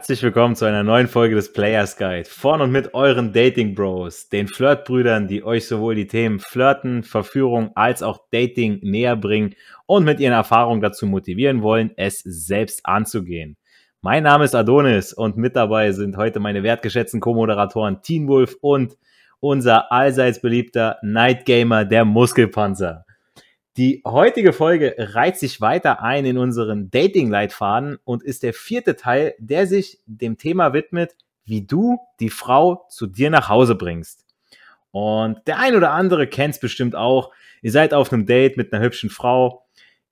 Herzlich willkommen zu einer neuen Folge des Players Guide. Von und mit euren Dating Bros, den Flirtbrüdern, die euch sowohl die Themen Flirten, Verführung als auch Dating näher bringen und mit ihren Erfahrungen dazu motivieren wollen, es selbst anzugehen. Mein Name ist Adonis und mit dabei sind heute meine wertgeschätzten Co-Moderatoren Teen Wolf und unser allseits beliebter Night Gamer, der Muskelpanzer. Die heutige Folge reiht sich weiter ein in unseren Dating-Leitfaden und ist der vierte Teil, der sich dem Thema widmet, wie du die Frau zu dir nach Hause bringst. Und der ein oder andere kennt es bestimmt auch. Ihr seid auf einem Date mit einer hübschen Frau,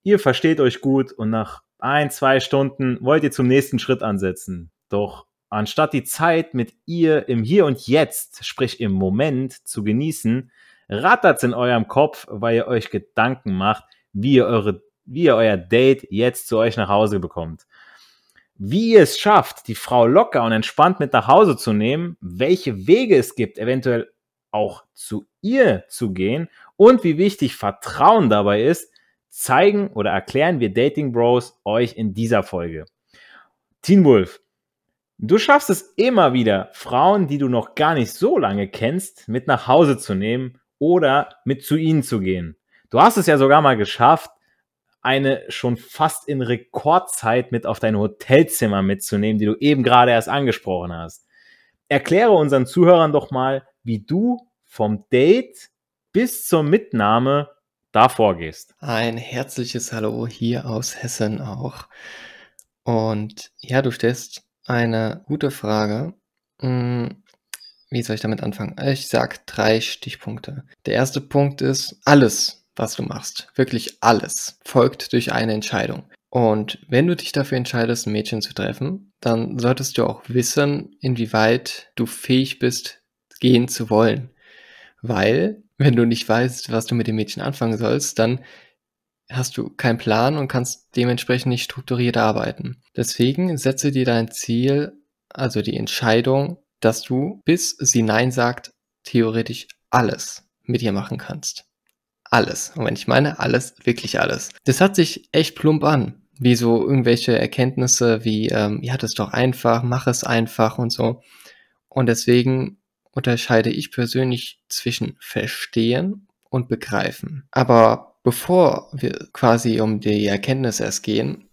ihr versteht euch gut und nach ein, zwei Stunden wollt ihr zum nächsten Schritt ansetzen. Doch anstatt die Zeit mit ihr im Hier und Jetzt, sprich im Moment, zu genießen, rattert's in eurem Kopf, weil ihr euch Gedanken macht, wie ihr eure, wie ihr euer Date jetzt zu euch nach Hause bekommt. Wie ihr es schafft, die Frau locker und entspannt mit nach Hause zu nehmen, welche Wege es gibt, eventuell auch zu ihr zu gehen und wie wichtig Vertrauen dabei ist, zeigen oder erklären wir Dating Bros euch in dieser Folge. Teen Wolf, du schaffst es immer wieder, Frauen, die du noch gar nicht so lange kennst, mit nach Hause zu nehmen oder mit zu ihnen zu gehen. Du hast es ja sogar mal geschafft, eine schon fast in Rekordzeit mit auf dein Hotelzimmer mitzunehmen, die du eben gerade erst angesprochen hast. Erkläre unseren Zuhörern doch mal, wie du vom Date bis zur Mitnahme da vorgehst. Ein herzliches Hallo hier aus Hessen auch. Und ja, du stellst eine gute Frage. Wie soll ich damit anfangen? Ich sag drei Stichpunkte. Der erste Punkt ist, alles, was du machst, wirklich alles, folgt durch eine Entscheidung. Und wenn du dich dafür entscheidest, ein Mädchen zu treffen, dann solltest du auch wissen, inwieweit du fähig bist, gehen zu wollen. Weil, wenn du nicht weißt, was du mit dem Mädchen anfangen sollst, dann hast du keinen Plan und kannst dementsprechend nicht strukturiert arbeiten. Deswegen setze dir dein Ziel, also die Entscheidung, dass du, bis sie Nein sagt, theoretisch alles mit ihr machen kannst. Alles. Und wenn ich meine alles, wirklich alles. Das hat sich echt plump an. Wie so irgendwelche Erkenntnisse wie, ähm, ja, das ist doch einfach, mach es einfach und so. Und deswegen unterscheide ich persönlich zwischen verstehen und begreifen. Aber bevor wir quasi um die Erkenntnis erst gehen,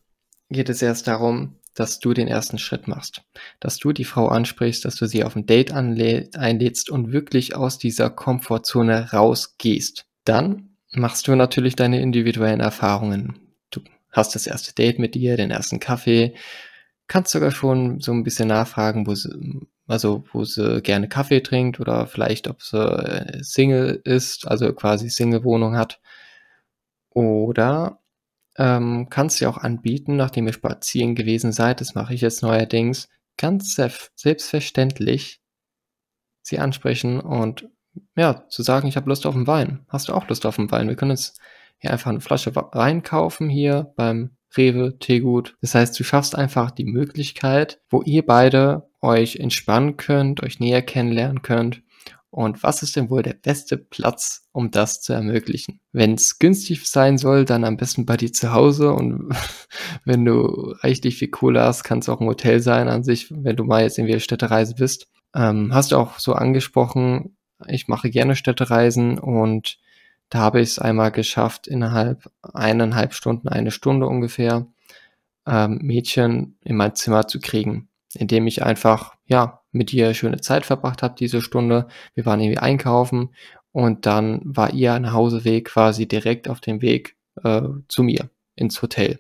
geht es erst darum, dass du den ersten Schritt machst, dass du die Frau ansprichst, dass du sie auf ein Date einlädst und wirklich aus dieser Komfortzone rausgehst. Dann machst du natürlich deine individuellen Erfahrungen. Du hast das erste Date mit dir, den ersten Kaffee, kannst sogar schon so ein bisschen nachfragen, wo sie, also wo sie gerne Kaffee trinkt oder vielleicht ob sie äh, Single ist, also quasi Single-Wohnung hat. Oder ähm, kannst du auch anbieten, nachdem ihr spazieren gewesen seid, das mache ich jetzt neuerdings, ganz selbstverständlich sie ansprechen und ja, zu sagen, ich habe Lust auf einen Wein. Hast du auch Lust auf einen Wein? Wir können jetzt hier einfach eine Flasche Wein kaufen hier beim Rewe, Teegut. Das heißt, du schaffst einfach die Möglichkeit, wo ihr beide euch entspannen könnt, euch näher kennenlernen könnt und was ist denn wohl der beste Platz, um das zu ermöglichen? Wenn es günstig sein soll, dann am besten bei dir zu Hause. Und wenn du reichlich viel Kohle hast, kann es auch ein Hotel sein an sich, wenn du mal jetzt irgendwie Städtereise bist. Ähm, hast du auch so angesprochen, ich mache gerne Städtereisen und da habe ich es einmal geschafft, innerhalb eineinhalb Stunden, eine Stunde ungefähr, ähm, Mädchen in mein Zimmer zu kriegen, indem ich einfach, ja, mit ihr schöne Zeit verbracht habe, diese Stunde. Wir waren irgendwie einkaufen und dann war ihr Nachhauseweg quasi direkt auf dem Weg äh, zu mir ins Hotel.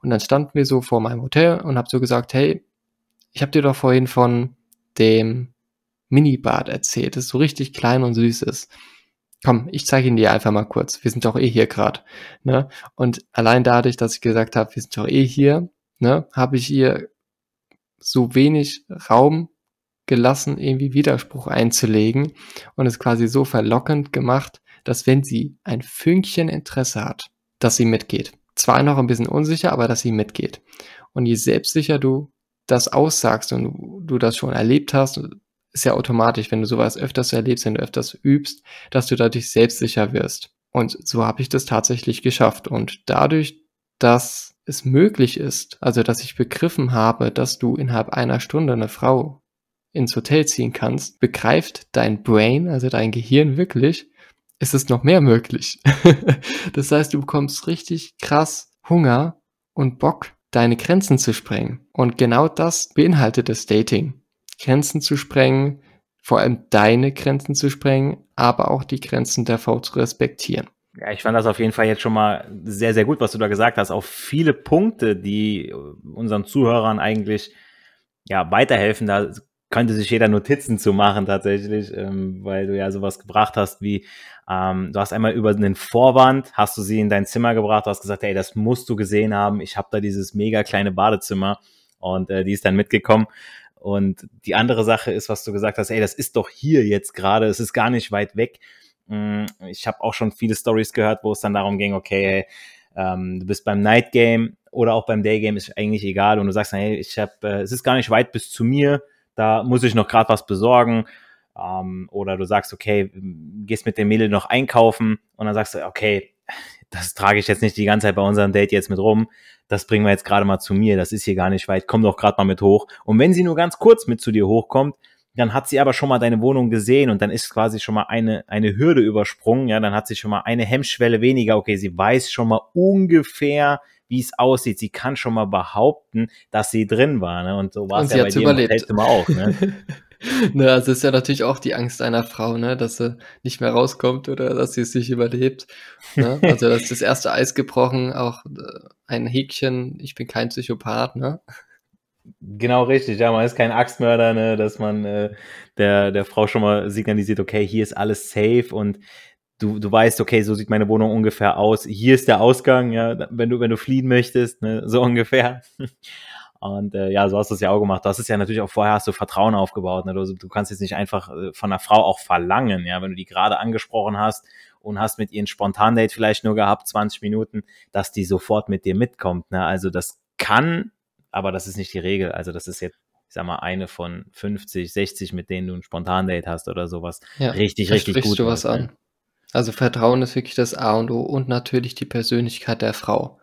Und dann standen wir so vor meinem Hotel und habe so gesagt, hey, ich habe dir doch vorhin von dem Minibad erzählt, das so richtig klein und süß ist. Komm, ich zeige ihn dir einfach mal kurz. Wir sind doch eh hier gerade. Ne? Und allein dadurch, dass ich gesagt habe, wir sind doch eh hier, ne, habe ich ihr so wenig Raum gelassen, irgendwie Widerspruch einzulegen und es quasi so verlockend gemacht, dass wenn sie ein Fünkchen Interesse hat, dass sie mitgeht. Zwar noch ein bisschen unsicher, aber dass sie mitgeht. Und je selbstsicher du das aussagst und du das schon erlebt hast, ist ja automatisch, wenn du sowas öfters erlebst, wenn du öfters übst, dass du dadurch selbstsicher wirst. Und so habe ich das tatsächlich geschafft. Und dadurch, dass es möglich ist, also dass ich begriffen habe, dass du innerhalb einer Stunde eine Frau ins Hotel ziehen kannst, begreift dein Brain, also dein Gehirn wirklich, ist es noch mehr möglich. das heißt, du bekommst richtig krass Hunger und Bock, deine Grenzen zu sprengen. Und genau das beinhaltet das Dating. Grenzen zu sprengen, vor allem deine Grenzen zu sprengen, aber auch die Grenzen der Frau zu respektieren. Ja, ich fand das auf jeden Fall jetzt schon mal sehr, sehr gut, was du da gesagt hast. Auf viele Punkte, die unseren Zuhörern eigentlich ja weiterhelfen. Da könnte sich jeder Notizen zu machen tatsächlich, ähm, weil du ja sowas gebracht hast wie, ähm, du hast einmal über den Vorwand, hast du sie in dein Zimmer gebracht, du hast gesagt, hey, das musst du gesehen haben, ich habe da dieses mega kleine Badezimmer und äh, die ist dann mitgekommen. Und die andere Sache ist, was du gesagt hast, ey, das ist doch hier jetzt gerade, es ist gar nicht weit weg. Mm, ich habe auch schon viele Stories gehört, wo es dann darum ging, okay, hey, ähm, du bist beim Night Game oder auch beim Day Game, ist eigentlich egal. Und du sagst, hey, ich habe, äh, es ist gar nicht weit bis zu mir, da muss ich noch gerade was besorgen. Ähm, oder du sagst, okay, gehst mit dem Mädel noch einkaufen und dann sagst du, okay, das trage ich jetzt nicht die ganze Zeit bei unserem Date jetzt mit rum. Das bringen wir jetzt gerade mal zu mir. Das ist hier gar nicht weit. Komm doch gerade mal mit hoch. Und wenn sie nur ganz kurz mit zu dir hochkommt, dann hat sie aber schon mal deine Wohnung gesehen und dann ist quasi schon mal eine, eine Hürde übersprungen. Ja, dann hat sie schon mal eine Hemmschwelle weniger. Okay, sie weiß schon mal ungefähr, wie es aussieht. Sie kann schon mal behaupten, dass sie drin war. Ne? Und so war es ja bei dir überlebt. im auch. Ne? ne, also ist ja natürlich auch die Angst einer Frau, ne, dass sie nicht mehr rauskommt oder dass sie es nicht überlebt. Ne? Also das ist das erste Eis gebrochen, auch äh, ein Häkchen, ich bin kein Psychopath, ne? Genau richtig, ja, man ist kein Axtmörder, ne, dass man äh, der, der Frau schon mal signalisiert, okay, hier ist alles safe und du, du weißt, okay, so sieht meine Wohnung ungefähr aus. Hier ist der Ausgang, ja, wenn du, wenn du fliehen möchtest, ne, so ungefähr. Und äh, ja, so hast du es ja auch gemacht. Du hast es ja natürlich auch vorher hast du Vertrauen aufgebaut. Ne? Du, du kannst jetzt nicht einfach äh, von einer Frau auch verlangen, ja, wenn du die gerade angesprochen hast und hast mit ihr ein Spontan-Date vielleicht nur gehabt, 20 Minuten, dass die sofort mit dir mitkommt. Ne? Also das kann, aber das ist nicht die Regel. Also das ist jetzt ich sag mal, eine von 50, 60, mit denen du ein Spontan-Date hast oder sowas. Ja, richtig, richtig gut. du was an. Also Vertrauen ist wirklich das A und O und natürlich die Persönlichkeit der Frau.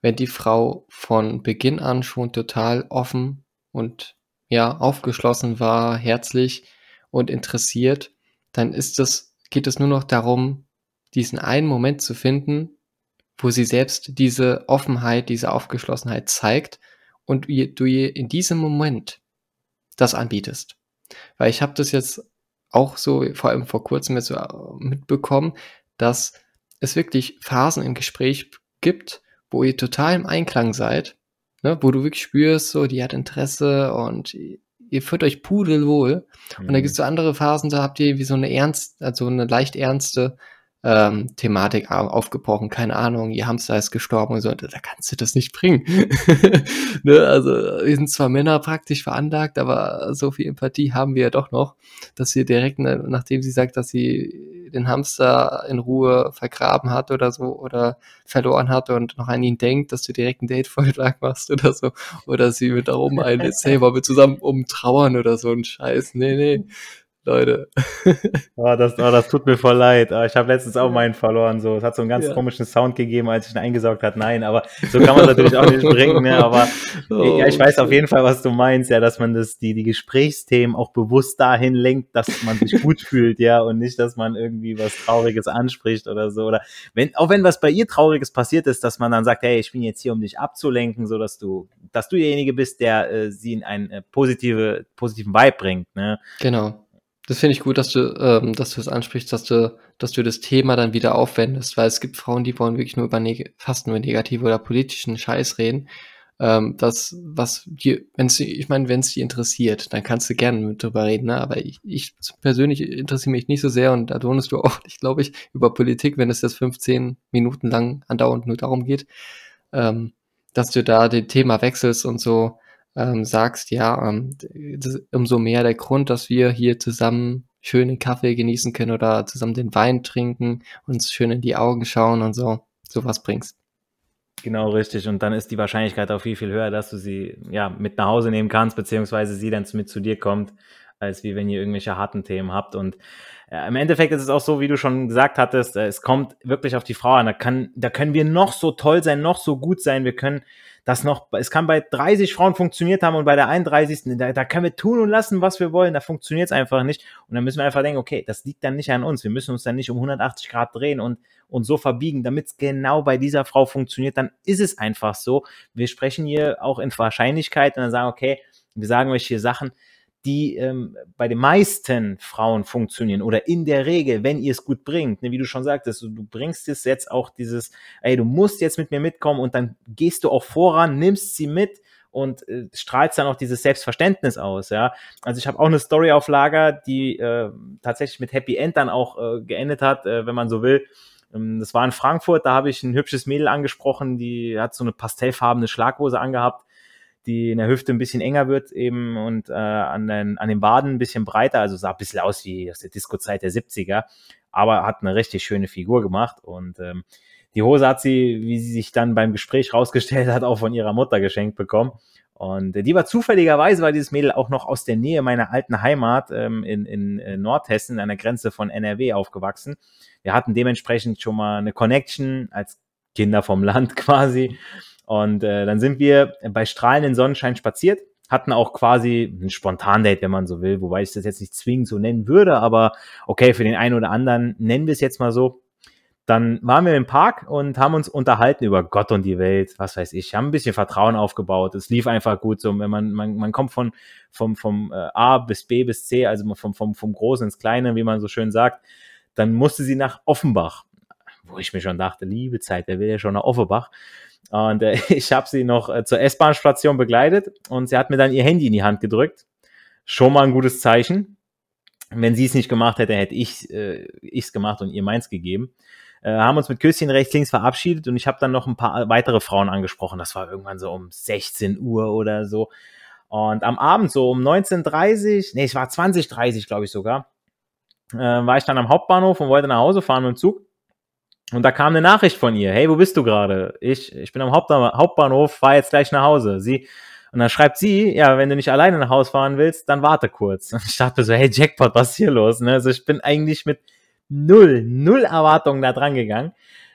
Wenn die Frau von Beginn an schon total offen und ja, aufgeschlossen war, herzlich und interessiert, dann ist es, geht es nur noch darum, diesen einen Moment zu finden, wo sie selbst diese Offenheit, diese Aufgeschlossenheit zeigt und du ihr in diesem Moment das anbietest. Weil ich habe das jetzt auch so, vor allem vor kurzem jetzt so äh, mitbekommen, dass es wirklich Phasen im Gespräch gibt, wo ihr total im Einklang seid, ne, wo du wirklich spürst, so, die hat Interesse und ihr führt euch pudelwohl. Mhm. Und dann gibt es so andere Phasen, da habt ihr wie so eine ernst, also eine leicht ernste ähm, Thematik aufgebrochen, keine Ahnung, ihr Hamster ist gestorben und so, da kannst du das nicht bringen. ne? Also wir sind zwar Männer praktisch veranlagt, aber so viel Empathie haben wir ja doch noch, dass sie direkt, ne, nachdem sie sagt, dass sie den Hamster in Ruhe vergraben hat oder so oder verloren hat und noch an ihn denkt, dass du direkt einen Date-Vorschlag machst oder so oder sie mit da oben einlädst, hey, wollen wir zusammen umtrauern oder so ein Scheiß. Nee, nee. Leute. Oh, das, oh, das tut mir voll leid. Oh, ich habe letztens auch meinen verloren. So, es hat so einen ganz ja. komischen Sound gegeben, als ich ihn eingesaugt hat. Nein, aber so kann man natürlich auch nicht bringen. Ne? Aber oh, ja, ich weiß auf jeden Fall, was du meinst, ja, dass man das, die, die Gesprächsthemen auch bewusst dahin lenkt, dass man sich gut fühlt, ja, und nicht, dass man irgendwie was Trauriges anspricht oder so. Oder wenn, auch wenn was bei ihr Trauriges passiert ist, dass man dann sagt, hey, ich bin jetzt hier, um dich abzulenken, so dass du, dass du derjenige bist, der äh, sie in einen äh, positive, positiven Vibe bringt. Ne? Genau. Das finde ich gut, dass du, ähm, dass du es ansprichst, dass du, dass du das Thema dann wieder aufwendest, weil es gibt Frauen, die wollen wirklich nur über fast nur negative oder politischen Scheiß reden. Ähm, das, was die, wenn sie, ich meine, wenn es die interessiert, dann kannst du gerne mit drüber reden, ne? Aber ich, ich persönlich interessiere mich nicht so sehr und da tonest du auch nicht, glaube ich, über Politik, wenn es jetzt 15 Minuten lang andauernd nur darum geht, ähm, dass du da den Thema wechselst und so ähm, sagst, ja, ähm, umso mehr der Grund, dass wir hier zusammen schönen Kaffee genießen können oder zusammen den Wein trinken, uns schön in die Augen schauen und so, sowas bringst. Genau, richtig. Und dann ist die Wahrscheinlichkeit auch viel, viel höher, dass du sie ja mit nach Hause nehmen kannst, beziehungsweise sie dann mit zu dir kommt. Als wie wenn ihr irgendwelche harten Themen habt. Und äh, im Endeffekt ist es auch so, wie du schon gesagt hattest, äh, es kommt wirklich auf die Frau an. Da, kann, da können wir noch so toll sein, noch so gut sein. Wir können das noch, es kann bei 30 Frauen funktioniert haben und bei der 31. Da, da können wir tun und lassen, was wir wollen. Da funktioniert es einfach nicht. Und dann müssen wir einfach denken, okay, das liegt dann nicht an uns. Wir müssen uns dann nicht um 180 Grad drehen und, und so verbiegen, damit es genau bei dieser Frau funktioniert. Dann ist es einfach so. Wir sprechen hier auch in Wahrscheinlichkeit und dann sagen, okay, wir sagen euch hier Sachen, die ähm, bei den meisten Frauen funktionieren oder in der Regel, wenn ihr es gut bringt, ne, wie du schon sagtest, du, bringst es jetzt auch dieses, ey, du musst jetzt mit mir mitkommen und dann gehst du auch voran, nimmst sie mit und äh, strahlst dann auch dieses Selbstverständnis aus, ja. Also ich habe auch eine Story auf Lager, die äh, tatsächlich mit Happy End dann auch äh, geendet hat, äh, wenn man so will. Ähm, das war in Frankfurt, da habe ich ein hübsches Mädel angesprochen, die hat so eine pastellfarbene Schlaghose angehabt die in der Hüfte ein bisschen enger wird eben und äh, an, den, an den Baden ein bisschen breiter, also sah ein bisschen aus wie aus der Disco-Zeit der 70er, aber hat eine richtig schöne Figur gemacht und ähm, die Hose hat sie, wie sie sich dann beim Gespräch rausgestellt hat, auch von ihrer Mutter geschenkt bekommen. Und äh, die war zufälligerweise, war dieses Mädel auch noch aus der Nähe meiner alten Heimat ähm, in, in, in Nordhessen, an der Grenze von NRW aufgewachsen. Wir hatten dementsprechend schon mal eine Connection als Kinder vom Land quasi. Und äh, dann sind wir bei strahlenden Sonnenschein spaziert, hatten auch quasi ein Spontan-Date, wenn man so will, wobei ich das jetzt nicht zwingend so nennen würde, aber okay, für den einen oder anderen nennen wir es jetzt mal so. Dann waren wir im Park und haben uns unterhalten über Gott und die Welt, was weiß ich, haben ein bisschen Vertrauen aufgebaut. Es lief einfach gut so, wenn man, man, man kommt von, vom, vom äh, A bis B bis C, also vom, vom, vom Großen ins Kleine, wie man so schön sagt. Dann musste sie nach Offenbach, wo ich mir schon dachte, liebe Zeit, wer will ja schon nach Offenbach? Und äh, ich habe sie noch äh, zur S-Bahn-Station begleitet und sie hat mir dann ihr Handy in die Hand gedrückt. Schon mal ein gutes Zeichen. Wenn sie es nicht gemacht hätte, hätte ich es äh, gemacht und ihr meins gegeben. Äh, haben uns mit Küsschen rechts, links verabschiedet und ich habe dann noch ein paar weitere Frauen angesprochen. Das war irgendwann so um 16 Uhr oder so. Und am Abend so um 19.30 nee, es war 20.30 glaube ich sogar, äh, war ich dann am Hauptbahnhof und wollte nach Hause fahren mit dem Zug. Und da kam eine Nachricht von ihr. Hey, wo bist du gerade? Ich, ich bin am Hauptbahnhof, fahr jetzt gleich nach Hause. Sie, und dann schreibt sie, ja, wenn du nicht alleine nach Hause fahren willst, dann warte kurz. Und ich dachte so, hey, Jackpot, was ist hier los? Ne? Also ich bin eigentlich mit null, null Erwartungen da dran gegangen.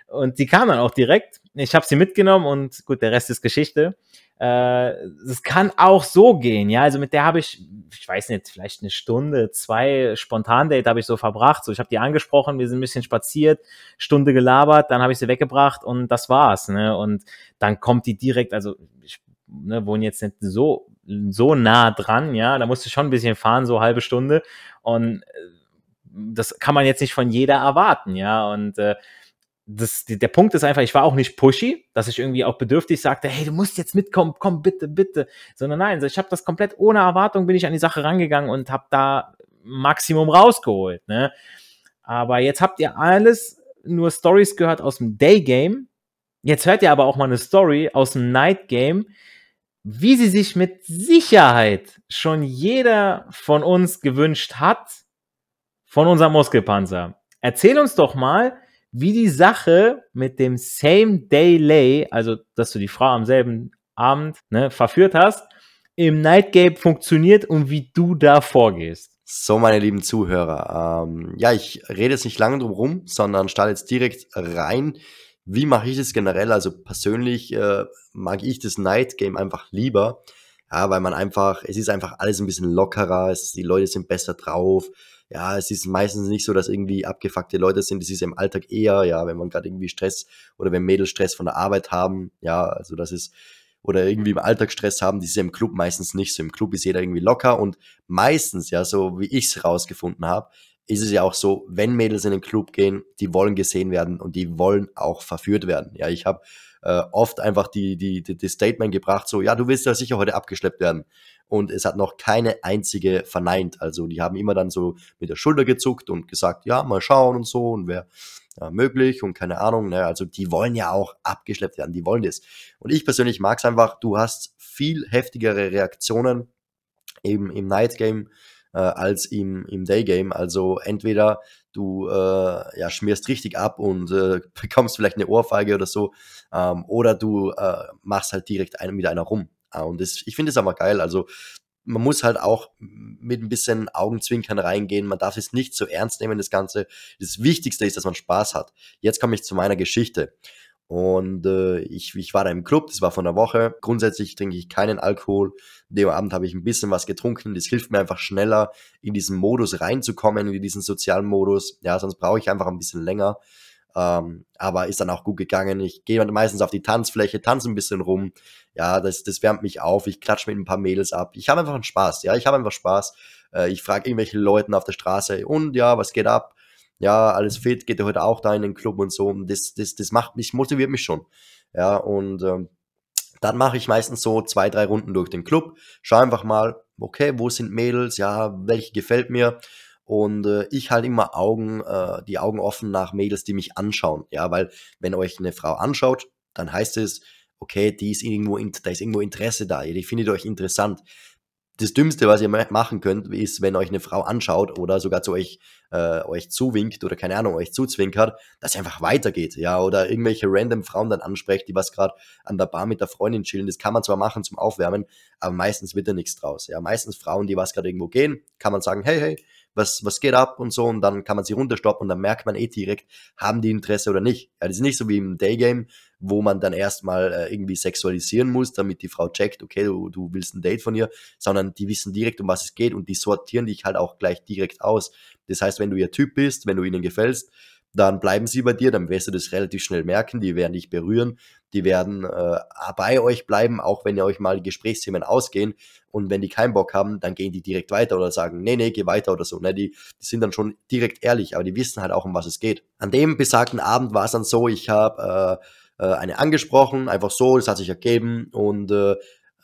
Und sie kam dann auch direkt. Ich habe sie mitgenommen und gut, der Rest ist Geschichte. Äh, es kann auch so gehen, ja. Also mit der habe ich, ich weiß nicht, vielleicht eine Stunde, zwei Spontan-Date habe ich so verbracht. So, ich habe die angesprochen, wir sind ein bisschen spaziert, Stunde gelabert, dann habe ich sie weggebracht und das war's. Ne? Und dann kommt die direkt, also ich ne, wohne jetzt nicht so so nah dran, ja. Da musste ich schon ein bisschen fahren, so halbe Stunde und äh, das kann man jetzt nicht von jeder erwarten, ja. Und äh, das, der Punkt ist einfach, ich war auch nicht pushy, dass ich irgendwie auch bedürftig sagte, hey, du musst jetzt mitkommen, komm bitte, bitte. Sondern nein, ich habe das komplett ohne Erwartung bin ich an die Sache rangegangen und habe da Maximum rausgeholt. Ne? Aber jetzt habt ihr alles nur Stories gehört aus dem Daygame. Jetzt hört ihr aber auch mal eine Story aus dem Night Game, wie sie sich mit Sicherheit schon jeder von uns gewünscht hat von unserem Muskelpanzer. Erzähl uns doch mal, wie die Sache mit dem Same Day Lay, also dass du die Frau am selben Abend ne, verführt hast, im Night Game funktioniert und wie du da vorgehst. So, meine lieben Zuhörer, ähm, ja, ich rede jetzt nicht lange drum rum, sondern starte jetzt direkt rein. Wie mache ich das generell? Also persönlich äh, mag ich das Night Game einfach lieber, ja, weil man einfach, es ist einfach alles ein bisschen lockerer, es, die Leute sind besser drauf, ja, es ist meistens nicht so, dass irgendwie abgefuckte Leute sind. Es ist im Alltag eher, ja, wenn man gerade irgendwie Stress oder wenn Mädels Stress von der Arbeit haben, ja, also das ist, oder irgendwie im Alltag Stress haben, die ist im Club meistens nicht so. Im Club ist jeder irgendwie locker und meistens, ja, so wie ich es rausgefunden habe, ist es ja auch so, wenn Mädels in den Club gehen, die wollen gesehen werden und die wollen auch verführt werden. Ja, ich habe äh, oft einfach die, die, die, die Statement gebracht, so, ja, du willst ja sicher heute abgeschleppt werden. Und es hat noch keine einzige verneint. Also die haben immer dann so mit der Schulter gezuckt und gesagt, ja, mal schauen und so und wer ja, möglich und keine Ahnung. Ne? Also die wollen ja auch abgeschleppt werden, die wollen das. Und ich persönlich mag es einfach, du hast viel heftigere Reaktionen eben im Night Game äh, als im, im Day Game. Also entweder du äh, ja, schmierst richtig ab und äh, bekommst vielleicht eine Ohrfeige oder so, ähm, oder du äh, machst halt direkt einen mit einer rum. Äh, und das, ich finde es aber geil. Also man muss halt auch mit ein bisschen Augenzwinkern reingehen. Man darf es nicht so ernst nehmen, das Ganze. Das Wichtigste ist, dass man Spaß hat. Jetzt komme ich zu meiner Geschichte. Und äh, ich, ich war da im Club, das war von der Woche. Grundsätzlich trinke ich keinen Alkohol. Dem Abend habe ich ein bisschen was getrunken. Das hilft mir einfach schneller, in diesen Modus reinzukommen, in diesen sozialen Modus. Ja, sonst brauche ich einfach ein bisschen länger. Ähm, aber ist dann auch gut gegangen. Ich gehe meistens auf die Tanzfläche, tanze ein bisschen rum. Ja, das, das wärmt mich auf. Ich klatsche mit ein paar Mädels ab. Ich habe einfach einen Spaß. Ja, ich habe einfach Spaß. Äh, ich frage irgendwelche Leuten auf der Straße und ja, was geht ab? Ja, alles fit, geht ihr heute auch da in den Club und so. Und das, das, das macht mich, motiviert mich schon. Ja, und ähm, dann mache ich meistens so zwei, drei Runden durch den Club. Schau einfach mal, okay, wo sind Mädels? Ja, welche gefällt mir? Und äh, ich halt immer Augen, äh, die Augen offen nach Mädels, die mich anschauen. Ja, weil wenn euch eine Frau anschaut, dann heißt es, okay, die ist irgendwo, da ist irgendwo Interesse da, die findet euch interessant. Das Dümmste, was ihr machen könnt, ist, wenn euch eine Frau anschaut oder sogar zu euch, äh, euch zuwinkt oder keine Ahnung, euch zuzwinkert, dass ihr einfach weitergeht, ja, oder irgendwelche random Frauen dann ansprecht, die was gerade an der Bar mit der Freundin chillen. Das kann man zwar machen zum Aufwärmen, aber meistens wird da nichts draus. Ja, meistens Frauen, die was gerade irgendwo gehen, kann man sagen, hey, hey, was, was geht ab und so und dann kann man sie runterstoppen und dann merkt man eh direkt, haben die Interesse oder nicht. Ja, das ist nicht so wie im Daygame, wo man dann erstmal äh, irgendwie sexualisieren muss, damit die Frau checkt, okay, du, du willst ein Date von ihr, sondern die wissen direkt, um was es geht und die sortieren dich halt auch gleich direkt aus. Das heißt, wenn du ihr Typ bist, wenn du ihnen gefällst, dann bleiben sie bei dir, dann wirst du das relativ schnell merken, die werden dich berühren, die werden äh, bei euch bleiben, auch wenn ihr euch mal die Gesprächsthemen ausgehen und wenn die keinen Bock haben, dann gehen die direkt weiter oder sagen, nee, nee, geh weiter oder so. Ne? Die, die sind dann schon direkt ehrlich, aber die wissen halt auch, um was es geht. An dem besagten Abend war es dann so, ich habe äh, äh, eine angesprochen, einfach so, das hat sich ergeben und äh,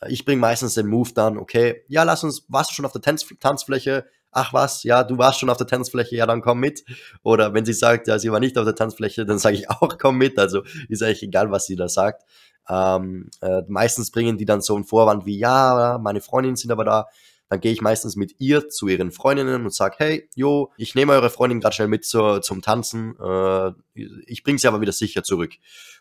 ich bringe meistens den Move dann, okay, ja, lass uns, warst du schon auf der Tanz Tanzfläche? Ach was, ja, du warst schon auf der Tanzfläche, ja, dann komm mit. Oder wenn sie sagt, ja, sie war nicht auf der Tanzfläche, dann sage ich auch, komm mit. Also ist eigentlich egal, was sie da sagt. Ähm, äh, meistens bringen die dann so einen Vorwand wie, ja, meine Freundinnen sind aber da. Dann gehe ich meistens mit ihr zu ihren Freundinnen und sage, hey, jo, ich nehme eure Freundin gerade schnell mit zur, zum Tanzen. Äh, ich bringe sie aber wieder sicher zurück.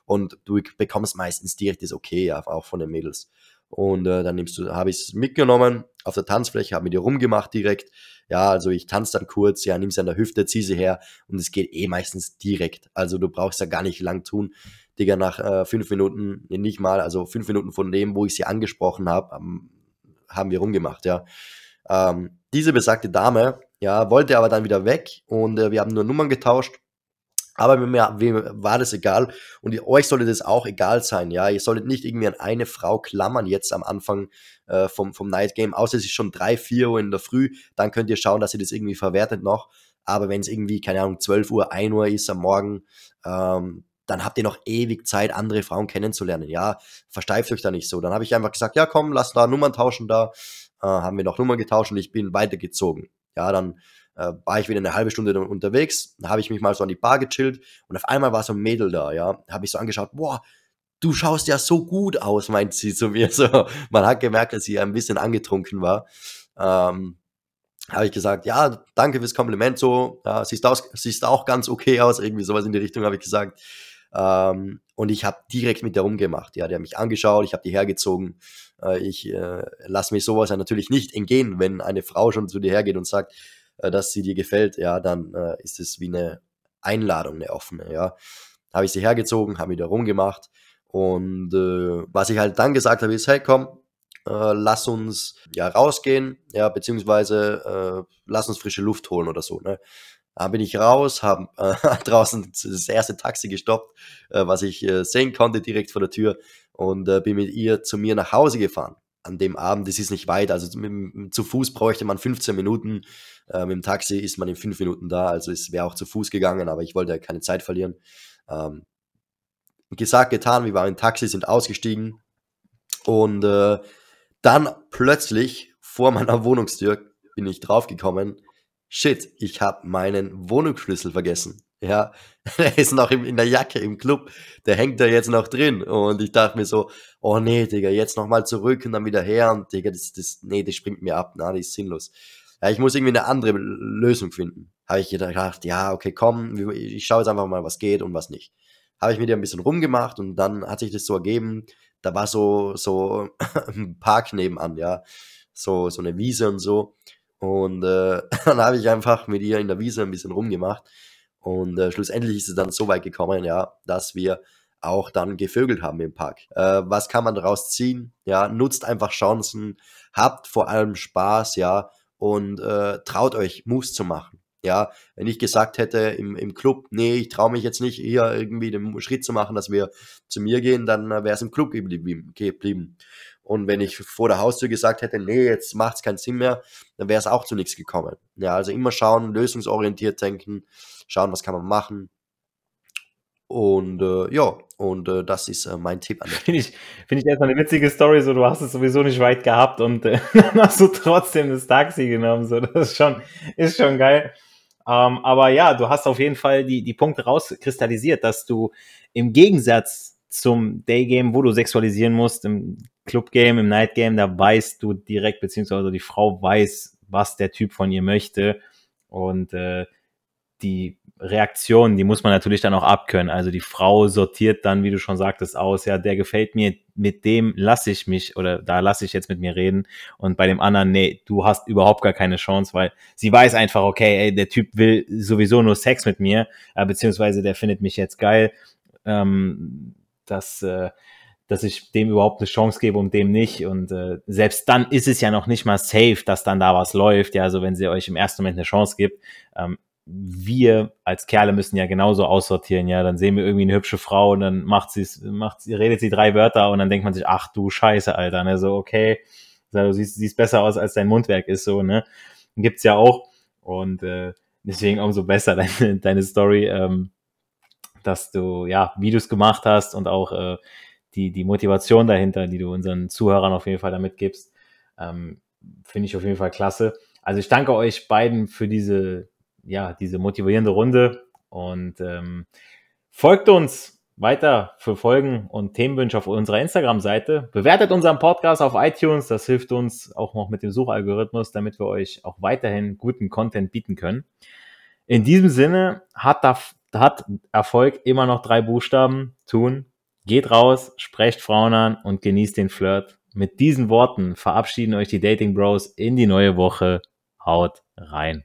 Und du bekommst meistens direkt das Okay, ja, auch von den Mädels. Und äh, dann nimmst du, habe ich es mitgenommen auf der Tanzfläche, habe mit ihr rumgemacht direkt. Ja, also ich tanze dann kurz, ja, nimm sie an der Hüfte, zieh sie her und es geht eh meistens direkt. Also du brauchst ja gar nicht lang tun. Digga, nach äh, fünf Minuten, nee, nicht mal, also fünf Minuten von dem, wo ich sie angesprochen habe, haben, wir rumgemacht, ja. Ähm, diese besagte Dame, ja, wollte aber dann wieder weg und äh, wir haben nur Nummern getauscht. Aber mir, war das egal und euch sollte das auch egal sein, ja. Ihr solltet nicht irgendwie an eine Frau klammern jetzt am Anfang äh, vom, vom Night Game, außer es ist schon drei, vier Uhr in der Früh, dann könnt ihr schauen, dass ihr das irgendwie verwertet noch. Aber wenn es irgendwie, keine Ahnung, 12 Uhr, 1 Uhr ist am Morgen, ähm, dann habt ihr noch ewig Zeit, andere Frauen kennenzulernen. Ja, versteift euch da nicht so. Dann habe ich einfach gesagt, ja komm, lass da Nummern tauschen da. Äh, haben wir noch Nummern getauscht und ich bin weitergezogen. Ja, dann äh, war ich wieder eine halbe Stunde unterwegs, dann habe ich mich mal so an die Bar gechillt und auf einmal war so ein Mädel da, ja, habe ich so angeschaut, boah, du schaust ja so gut aus, meint sie zu mir. So, man hat gemerkt, dass sie ein bisschen angetrunken war. Ähm, habe ich gesagt, ja, danke fürs Kompliment, so, ja, siehst, aus, siehst auch ganz okay aus, irgendwie sowas in die Richtung habe ich gesagt. Ähm, und ich habe direkt mit der rumgemacht. Ja, die haben mich angeschaut, ich habe die hergezogen. Äh, ich äh, lasse mich sowas ja natürlich nicht entgehen, wenn eine Frau schon zu dir hergeht und sagt, äh, dass sie dir gefällt. Ja, dann äh, ist es wie eine Einladung, eine offene. Ja, habe ich sie hergezogen, habe wieder rumgemacht. Und äh, was ich halt dann gesagt habe, ist, hey, komm, äh, lass uns ja rausgehen, ja, beziehungsweise äh, lass uns frische Luft holen oder so. Ne? Da bin ich raus, habe äh, draußen das erste Taxi gestoppt, äh, was ich äh, sehen konnte direkt vor der Tür und äh, bin mit ihr zu mir nach Hause gefahren. An dem Abend, das ist nicht weit, also mit, zu Fuß bräuchte man 15 Minuten, äh, mit dem Taxi ist man in 5 Minuten da, also es wäre auch zu Fuß gegangen, aber ich wollte keine Zeit verlieren. Ähm, gesagt, getan, wir waren im Taxi, sind ausgestiegen und äh, dann plötzlich vor meiner Wohnungstür bin ich draufgekommen, shit, ich habe meinen Wohnungsschlüssel vergessen. Ja, der ist noch in der Jacke im Club, der hängt da jetzt noch drin. Und ich dachte mir so, oh nee, Digga, jetzt nochmal zurück und dann wieder her. Und Digga, das, das, nee, das springt mir ab, na, das ist sinnlos. Ja, ich muss irgendwie eine andere Lösung finden. Habe ich gedacht, ja, okay, komm, ich schaue jetzt einfach mal, was geht und was nicht. Habe ich mit ihr ein bisschen rumgemacht und dann hat sich das so ergeben, da war so, so ein Park nebenan, ja so, so eine Wiese und so. Und äh, dann habe ich einfach mit ihr in der Wiese ein bisschen rumgemacht. Und äh, schlussendlich ist es dann so weit gekommen, ja, dass wir auch dann gevögelt haben im Park. Äh, was kann man daraus ziehen? Ja, nutzt einfach Chancen, habt vor allem Spaß, ja, und äh, traut euch, Moves zu machen. Ja, wenn ich gesagt hätte im, im Club, nee, ich traue mich jetzt nicht, hier irgendwie den Schritt zu machen, dass wir zu mir gehen, dann wäre es im Club geblieben. Und wenn ich vor der Haustür gesagt hätte, nee, jetzt macht es keinen Sinn mehr, dann wäre es auch zu nichts gekommen. Ja, also immer schauen, lösungsorientiert denken, schauen, was kann man machen. Und äh, ja, und äh, das ist äh, mein Tipp an. Finde ich, find ich erstmal eine witzige Story, so du hast es sowieso nicht weit gehabt und äh, dann hast du trotzdem das Taxi genommen. So, das ist schon, ist schon geil. Ähm, aber ja, du hast auf jeden Fall die, die Punkte rauskristallisiert, dass du im Gegensatz zum Daygame, wo du sexualisieren musst, im Clubgame, im Nightgame, da weißt du direkt, beziehungsweise die Frau weiß, was der Typ von ihr möchte. Und äh, die Reaktion, die muss man natürlich dann auch abkönnen. Also die Frau sortiert dann, wie du schon sagtest, aus, ja, der gefällt mir, mit dem lasse ich mich oder da lasse ich jetzt mit mir reden. Und bei dem anderen, nee, du hast überhaupt gar keine Chance, weil sie weiß einfach, okay, ey, der Typ will sowieso nur Sex mit mir, äh, beziehungsweise der findet mich jetzt geil. Ähm, dass, äh, dass ich dem überhaupt eine Chance gebe und dem nicht. Und äh, selbst dann ist es ja noch nicht mal safe, dass dann da was läuft. Ja, also wenn sie euch im ersten Moment eine Chance gibt, ähm, wir als Kerle müssen ja genauso aussortieren, ja, dann sehen wir irgendwie eine hübsche Frau und dann macht sie macht sie, redet sie drei Wörter und dann denkt man sich, ach du Scheiße, Alter, ne, so, okay, du siehst, siehst besser aus, als dein Mundwerk ist, so, ne, gibt's ja auch. Und äh, deswegen umso besser deine, deine Story, ähm, dass du, ja, Videos gemacht hast und auch äh, die, die Motivation dahinter, die du unseren Zuhörern auf jeden Fall damit gibst, ähm, finde ich auf jeden Fall klasse. Also ich danke euch beiden für diese ja, diese motivierende Runde und ähm, folgt uns weiter für Folgen und Themenwünsche auf unserer Instagram-Seite. Bewertet unseren Podcast auf iTunes, das hilft uns auch noch mit dem Suchalgorithmus, damit wir euch auch weiterhin guten Content bieten können. In diesem Sinne hat, da, hat Erfolg immer noch drei Buchstaben. Tun, geht raus, sprecht Frauen an und genießt den Flirt. Mit diesen Worten verabschieden euch die Dating Bros in die neue Woche. Haut rein.